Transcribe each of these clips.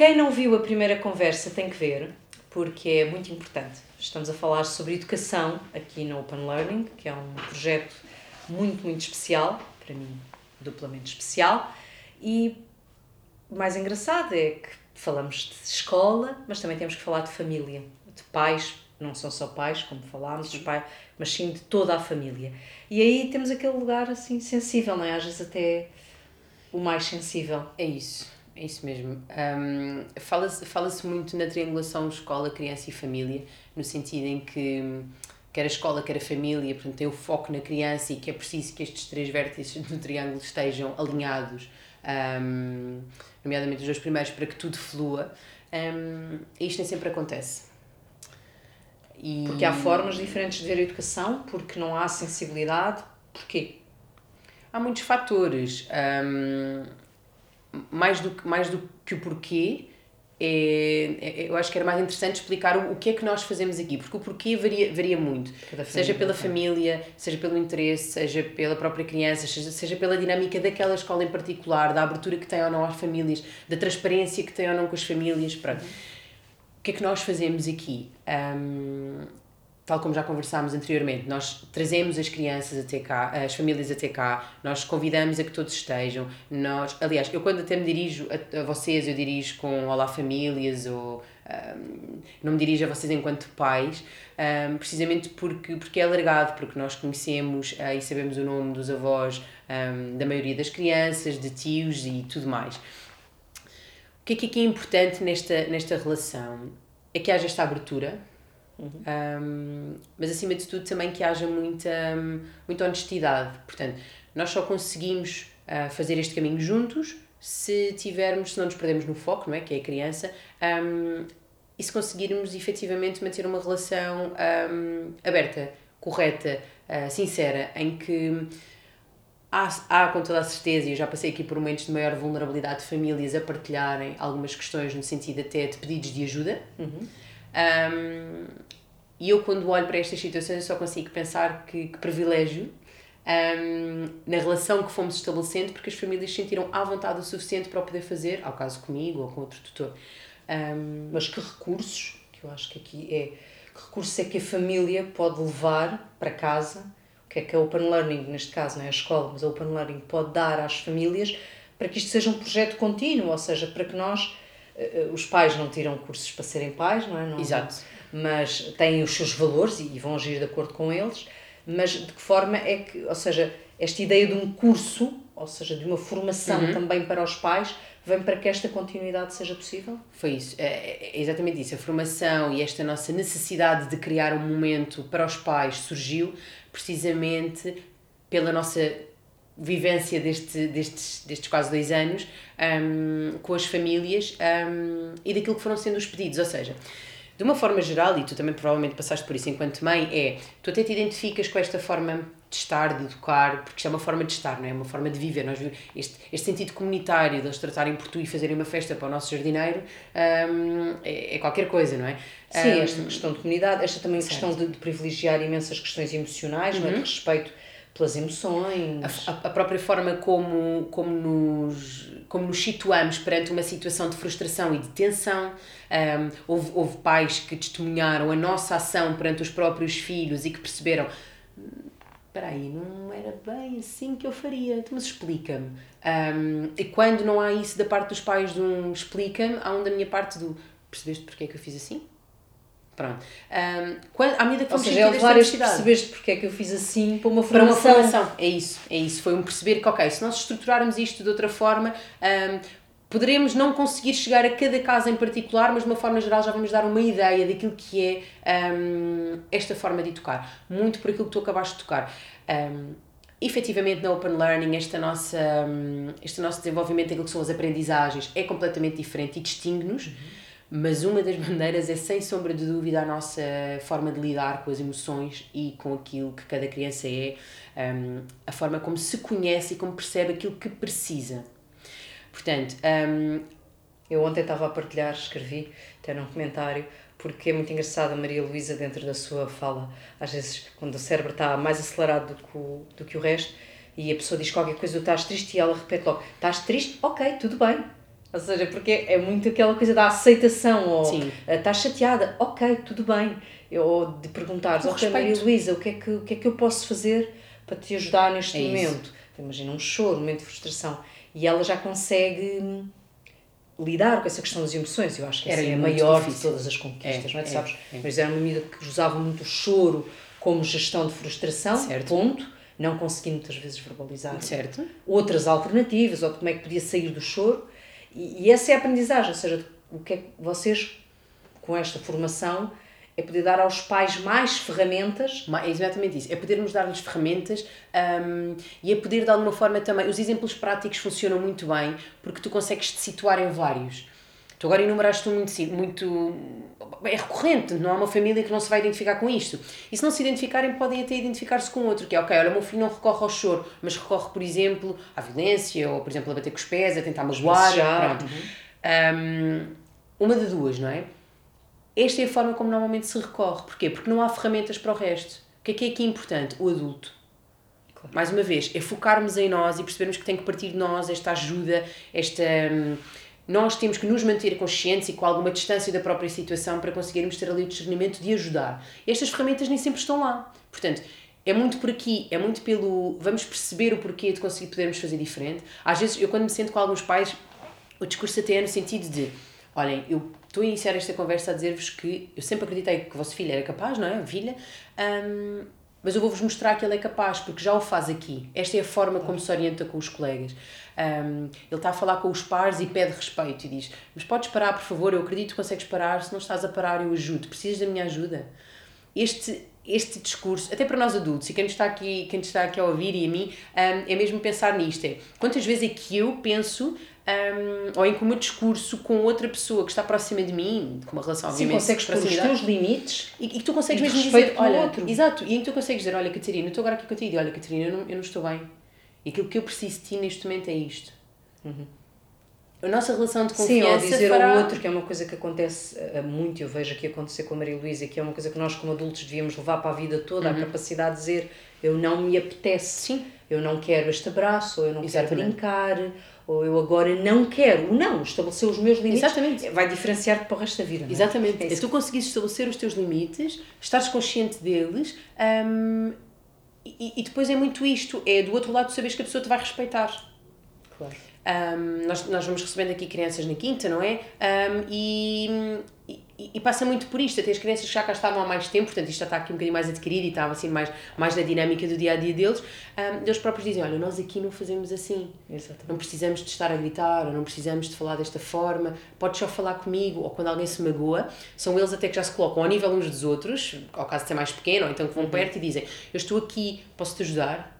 Quem não viu a primeira conversa tem que ver, porque é muito importante. Estamos a falar sobre educação aqui no Open Learning, que é um projeto muito, muito especial, para mim, duplamente especial. E o mais engraçado é que falamos de escola, mas também temos que falar de família, de pais, não são só pais, como falámos, os pais, mas sim de toda a família. E aí temos aquele lugar assim sensível, não é? Às vezes até o mais sensível. É isso. É isso mesmo. Um, Fala-se fala muito na triangulação escola, criança e família, no sentido em que quer a escola, quer a família, portanto, tem o foco na criança e que é preciso que estes três vértices do triângulo estejam alinhados, um, nomeadamente os dois primeiros, para que tudo flua. Um, isto nem sempre acontece. E... Porque há formas diferentes de ver a educação, porque não há sensibilidade. Porquê? Há muitos fatores. Um, mais do, mais do que o porquê, é, é, eu acho que era mais interessante explicar o, o que é que nós fazemos aqui, porque o porquê varia, varia muito, seja pela família, seja pelo interesse, seja pela própria criança, seja, seja pela dinâmica daquela escola em particular, da abertura que tem ou não às famílias, da transparência que tem ou não com as famílias, pronto. O que é que nós fazemos aqui? Um, tal como já conversámos anteriormente, nós trazemos as crianças até cá, as famílias até cá, nós convidamos a que todos estejam, nós, aliás, eu quando até me dirijo a, a vocês, eu dirijo com Olá Famílias ou um, não me dirijo a vocês enquanto pais, um, precisamente porque, porque é alargado, porque nós conhecemos uh, e sabemos o nome dos avós um, da maioria das crianças, de tios e tudo mais. O que é que é importante nesta, nesta relação? É que haja esta abertura, Uhum. Um, mas acima de tudo também que haja muita, muita honestidade. Portanto, nós só conseguimos uh, fazer este caminho juntos se tivermos, se não nos perdemos no foco, não é? Que é a criança, um, e se conseguirmos efetivamente manter uma relação um, aberta, correta, uh, sincera, em que há, há com toda a certeza, e eu já passei aqui por momentos de maior vulnerabilidade de famílias a partilharem algumas questões no sentido até de pedidos de ajuda. Uhum. Um, e eu, quando olho para estas situações, eu só consigo pensar que, que privilégio um, na relação que fomos estabelecendo, porque as famílias sentiram à vontade o suficiente para o poder fazer, ao caso comigo ou com outro tutor. Um, Mas que recursos, que eu acho que aqui é, que recursos é que a família pode levar para casa, o que é que a Open Learning, neste caso não é a escola, mas a Open Learning pode dar às famílias para que isto seja um projeto contínuo, ou seja, para que nós, os pais não tiram cursos para serem pais, não é? Não, Exato mas têm os seus valores e vão agir de acordo com eles, mas de que forma é que, ou seja, esta ideia de um curso, ou seja, de uma formação uhum. também para os pais, vem para que esta continuidade seja possível? Foi isso, é, é, é exatamente isso. A formação e esta nossa necessidade de criar um momento para os pais surgiu precisamente pela nossa vivência deste, destes, destes quase dois anos um, com as famílias um, e daquilo que foram sendo os pedidos, ou seja, de uma forma geral, e tu também provavelmente passaste por isso enquanto mãe, é tu até te identificas com esta forma de estar, de educar, porque isto é uma forma de estar, não é? Uma forma de viver. Nós, este, este sentido comunitário de eles tratarem por tu e fazerem uma festa para o nosso jardineiro um, é, é, qualquer coisa, não é? Sim, um, esta questão de comunidade, esta também certo. questão de, de, privilegiar imensas questões emocionais, uhum. não é? de uhum. respeito pelas emoções. A, a, própria forma como, como, nos, como nos situamos perante uma situação de frustração e de tensão. Um, houve, houve pais que testemunharam a nossa ação perante os próprios filhos e que perceberam espera aí, não era bem assim que eu faria, então, mas explica-me. Um, e quando não há isso da parte dos pais de um explica-me, há um da minha parte do percebeste porque é que eu fiz assim? Pronto. Um, quando, à medida que Ou seja, é levar este percebeste porque é que eu fiz assim para uma formação. Para uma formação, é isso, é isso. Foi um perceber que, ok, se nós estruturarmos isto de outra forma, um, poderemos não conseguir chegar a cada caso em particular, mas de uma forma geral já vamos dar uma ideia daquilo que é um, esta forma de tocar. Muito por aquilo que tu acabaste de tocar. Um, efetivamente na Open Learning esta nossa, este nosso desenvolvimento daquilo que são as aprendizagens é completamente diferente e distingue-nos. Uhum mas uma das maneiras é sem sombra de dúvida a nossa forma de lidar com as emoções e com aquilo que cada criança é, um, a forma como se conhece e como percebe aquilo que precisa. Portanto, um, eu ontem estava a partilhar, escrevi até num comentário, porque é muito engraçado a Maria Luísa dentro da sua fala. Às vezes, quando o cérebro está mais acelerado do que o, do que o resto, e a pessoa diz qualquer coisa, estás triste, e ela repete logo: estás triste? Ok, tudo bem Ou seja, porque é muito aquela coisa da aceitação, ou Sim. estás chateada, ok, tudo bem. Ou de perguntares, O ok, Maria. Luísa, o que, é que, o que é que eu posso fazer para te ajudar neste É isso. momento? Imagina um choro, um momento de frustração. E ela já consegue hum, lidar com essa questão das emoções. Eu acho que essa Era é a maior de difícil. todas as conquistas, É, não é? É, sabes? é. Mas era uma amiga que usava muito o choro como gestão de frustração, Certo. ponto. Não conseguindo muitas vezes verbalizar Certo? outras alternativas ou de como é que podia sair do choro. E, e essa é a aprendizagem, ou seja, o que é que vocês, com esta formação, é poder dar aos pais mais ferramentas. É exatamente isso. É podermos dar-lhes ferramentas hum, e é poder, de alguma forma, também. Os exemplos práticos funcionam muito bem porque tu consegues te situar em vários. Tu agora enumeraste um muito, muito. É recorrente, não há uma família que não se vai identificar com isto. E se não se identificarem, podem até identificar-se com outro, que é, ok, olha, o meu filho não recorre ao choro, mas recorre, por exemplo, à violência, ou, por exemplo, a bater com os pés, a tentar magoar. Pronto. Hum, uma de duas, não é? Esta é a forma como normalmente se recorre. Porquê? Porque não há ferramentas para o resto. O que é que é aqui importante? O adulto. Claro. Mais uma vez, é focarmos em nós e percebermos que tem que partir de nós esta ajuda, esta. hum, Nós temos que nos manter conscientes e com alguma distância da própria situação para conseguirmos ter ali o discernimento de ajudar. Estas ferramentas nem sempre estão lá. Portanto, é muito por aqui, é muito pelo. Vamos perceber o porquê de conseguir podermos fazer diferente. Às vezes, eu quando me sento com alguns pais, o discurso até é no sentido de: olhem, eu estou a iniciar esta conversa a dizer-vos que eu sempre acreditei que o vosso filho era capaz, não é? A filha. hum, mas eu vou-vos mostrar que ele é capaz, porque já o faz aqui. Esta é a forma como se orienta com os colegas. Hum, ele está a falar com os pares e pede respeito e diz: Mas podes parar, por favor? Eu acredito que consegues parar. Se não estás a parar, eu ajudo. Precisas da minha ajuda? Este, este discurso, até para nós adultos, e quem está aqui, quem está aqui a ouvir e a mim, hum, é mesmo pensar nisto: é quantas vezes é que eu penso. hum, ou em que o meu discurso com outra pessoa que está próxima de mim, com uma relação Sim, consegues pôr os teus limites. e, que tu consegues mesmo dizer, olha, outro. exato, e em que tu consegues dizer, olha, Catarina, eu estou agora aqui contigo, e olha, Catarina, eu não, eu não estou bem. E aquilo que eu preciso de ti neste momento é isto. A nossa relação de Uhum. Sim, ou confiança dizer fará... ao outro, que é uma coisa que acontece eh, muito, eu vejo aqui acontecer com a Maria Luísa, que é uma coisa que nós como adultos devíamos levar para a vida toda, a capacidade de dizer eu não me apetece, Uhum. Sim. eu não quero este abraço, ou eu não quero Exatamente. brincar, ou eu agora não quero. O não, estabelecer os meus limites Exatamente. vai diferenciar-te para o resto da vida. é? Exatamente. É isso. tu conseguires estabelecer os teus limites, estares consciente deles, hum, e, e depois é muito isto, é do outro lado sabes que a pessoa te vai respeitar. Claro. Um, nós, nós vamos recebendo aqui crianças na quinta, não é? Um, e, e, e passa muito por isto, até as crianças que já cá estavam há mais tempo, portanto isto já está aqui um bocadinho mais adquirido e estava assim mais, mais na dinâmica do dia a dia deles. Um, eles próprios dizem: Olha, nós aqui não fazemos assim. Exatamente. Não precisamos de estar a gritar, ou não precisamos de falar desta forma, podes só falar comigo, ou quando alguém se magoa, são eles até que já se colocam ao nível uns dos outros, ao caso de ser mais pequeno, ou então que vão perto e dizem: Eu estou aqui, posso-te ajudar?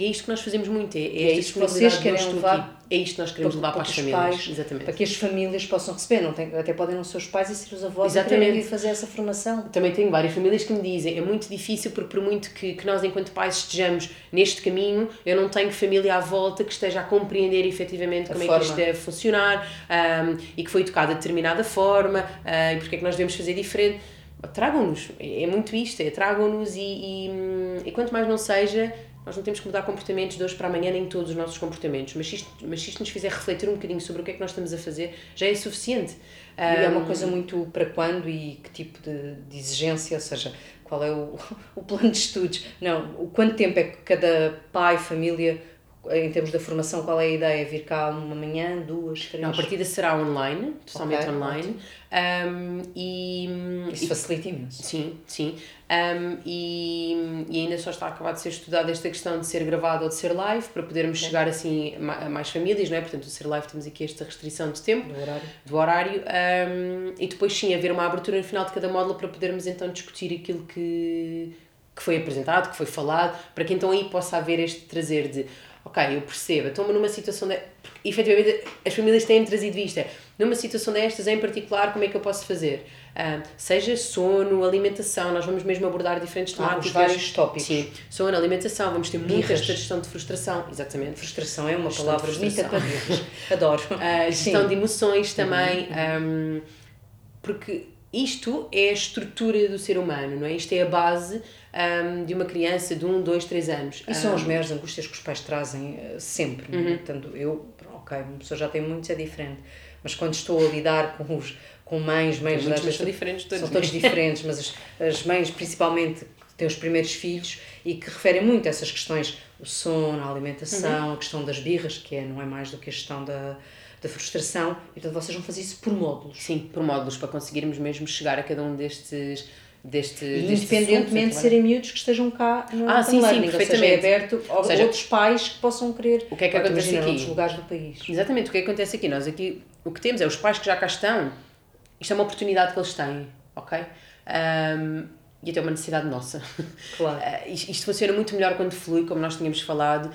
E é isto que nós fazemos muito, é, é esta isto que vocês querem levar. É isto que nós queremos levar para, as os famílias. pais, Exatamente. para que as famílias possam receber, não tem, até podem não ser os pais e ser os avós Exatamente. e fazer essa formação. Também tenho várias famílias que me dizem é muito difícil porque por muito que, que nós enquanto pais estejamos neste caminho, eu não tenho família à volta que esteja a compreender efetivamente A como é forma. que isto deve funcionar um, e que foi educada de determinada forma uh, e porque é que nós devemos fazer diferente. Tragam-nos, é é muito isto, é tragam-nos e, e, hum, e quanto mais não seja, nós não temos que mudar comportamentos de hoje para amanhã, nem todos os nossos comportamentos, mas se isto, mas se isto nos fizer refletir um bocadinho sobre o que é que nós estamos a fazer, já é suficiente. E é uma Um, coisa muito para quando e que tipo de, de exigência, ou seja, qual é o, o plano de estudos. Não, o quanto tempo é que cada pai, família, em termos da formação, qual é a ideia? Vir cá uma manhã, duas, três? Não, a partida será online, totalmente Ok, online. Um, e, Isso e- facilita imenso. Sim, sim. Um, e, e ainda só está a acabar de ser estudada esta questão de ser gravado ou de ser live, para podermos chegar assim a mais famílias, não é? Portanto, o ser live temos aqui esta restrição de tempo, Do horário. do horário, um, e depois sim haver uma abertura no final de cada módulo para podermos então discutir aquilo que, que foi apresentado, que foi falado, para que então aí possa haver este trazer de ok, eu percebo, estou-me numa situação de. Porque, efetivamente, as famílias têm trazido isto. É, numa situação destas, em particular, como é que eu posso fazer? Ah, seja sono, alimentação, nós vamos mesmo abordar diferentes Ah, temáticas. os vários tópicos. Sim, sono, alimentação, vamos ter muita Birras. esta gestão de frustração, exatamente. Frustração é uma Gestão palavra bonita para birras. Adoro. A gestão Sim. de emoções também, um, porque isto é a estrutura do ser humano, não é? Isto é a base um, de uma criança de 1, 2, 3 anos. E são Um, as maiores angústias que os pais trazem eh, sempre. é? Portanto, eu, ok, uma pessoa já tem muitos, é diferente. Mas quando estou a lidar com os com mães, mães mas são diferentes todos. São todos diferentes, mas as, as mães principalmente têm os primeiros filhos e que referem muito a essas questões, o sono, a alimentação, uhum. a questão das birras, que é, não é mais do que a questão da, da frustração, então vocês vão fazer isso por módulos. Sim, por módulos, para conseguirmos mesmo chegar a cada um destes deste, independentemente de serem miúdos que estejam cá no ah, sim, learning, sim, perfeitamente. Ou seja, é aberto a seja, outros pais que possam querer o que é que acontece aqui? outros lugares do país. Exatamente, o que, é que acontece aqui? Nós aqui, o que temos é os pais que já cá estão, isto é uma oportunidade que eles têm, ok? Um, e até uma necessidade nossa. Claro. Uh, isto funciona muito melhor quando flui, como nós tínhamos falado,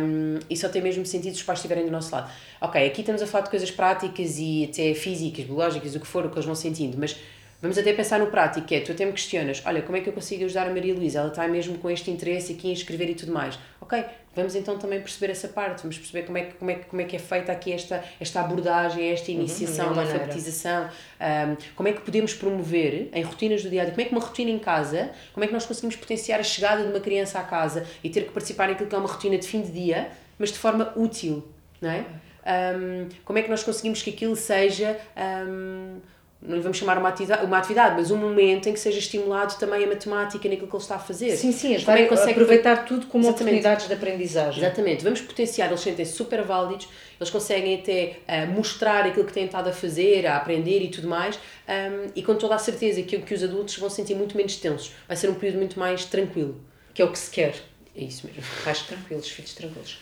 um, e só tem mesmo sentido se os pais estiverem do nosso lado. Ok, aqui estamos a falar de coisas práticas e até físicas, biológicas, o que for, o que eles vão sentindo, mas Vamos até pensar no prático, que é, tu até me questionas, olha, como é que eu consigo ajudar a Maria Luísa? Ela está mesmo com este interesse aqui em escrever e tudo mais. Ok, vamos então também perceber essa parte, vamos perceber como é que, como é, como é, que é feita aqui esta, esta abordagem, esta uhum, iniciação uhum, da alfabetização, um, como é que podemos promover em rotinas do dia a dia, como é que uma rotina em casa, como é que nós conseguimos potenciar a chegada de uma criança à casa e ter que participar naquilo que é uma rotina de fim de dia, mas de forma útil, não é? Um, como é que nós conseguimos que aquilo seja... Um, não lhe vamos chamar uma atividade, uma atividade, mas um momento em que seja estimulado também a matemática naquilo que ele está a fazer. Sim, sim, ajudar é consegue aproveitar tudo como Exatamente. oportunidades de aprendizagem. Exatamente, vamos potenciar, eles sentem-se super válidos, eles conseguem até uh, mostrar aquilo que têm estado a fazer, a aprender e tudo mais, um, e com toda a certeza que, que os adultos vão sentir muito menos tensos, vai ser um período muito mais tranquilo. Que é o que se quer. É isso mesmo. Pais tranquilos, filhos tranquilos.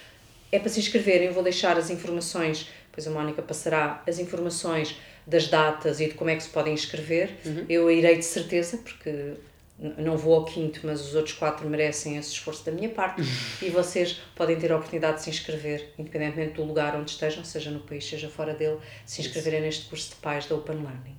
É para se inscreverem, eu vou deixar as informações, depois a Mónica passará as informações das datas e de como é que se podem inscrever. Uhum. Eu irei de certeza, porque não vou ao quinto, mas os outros quatro merecem esse esforço da minha parte uhum. e vocês podem ter a oportunidade de se inscrever, independentemente do lugar onde estejam, seja no país, seja fora dele, se inscreverem neste curso de pais da Open Learning.